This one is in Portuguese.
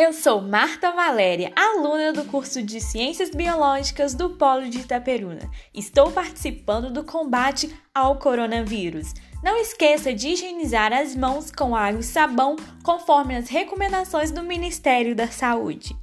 Eu sou Marta Valéria, aluna do curso de Ciências Biológicas do Polo de Itaperuna. Estou participando do combate ao coronavírus. Não esqueça de higienizar as mãos com água e sabão, conforme as recomendações do Ministério da Saúde.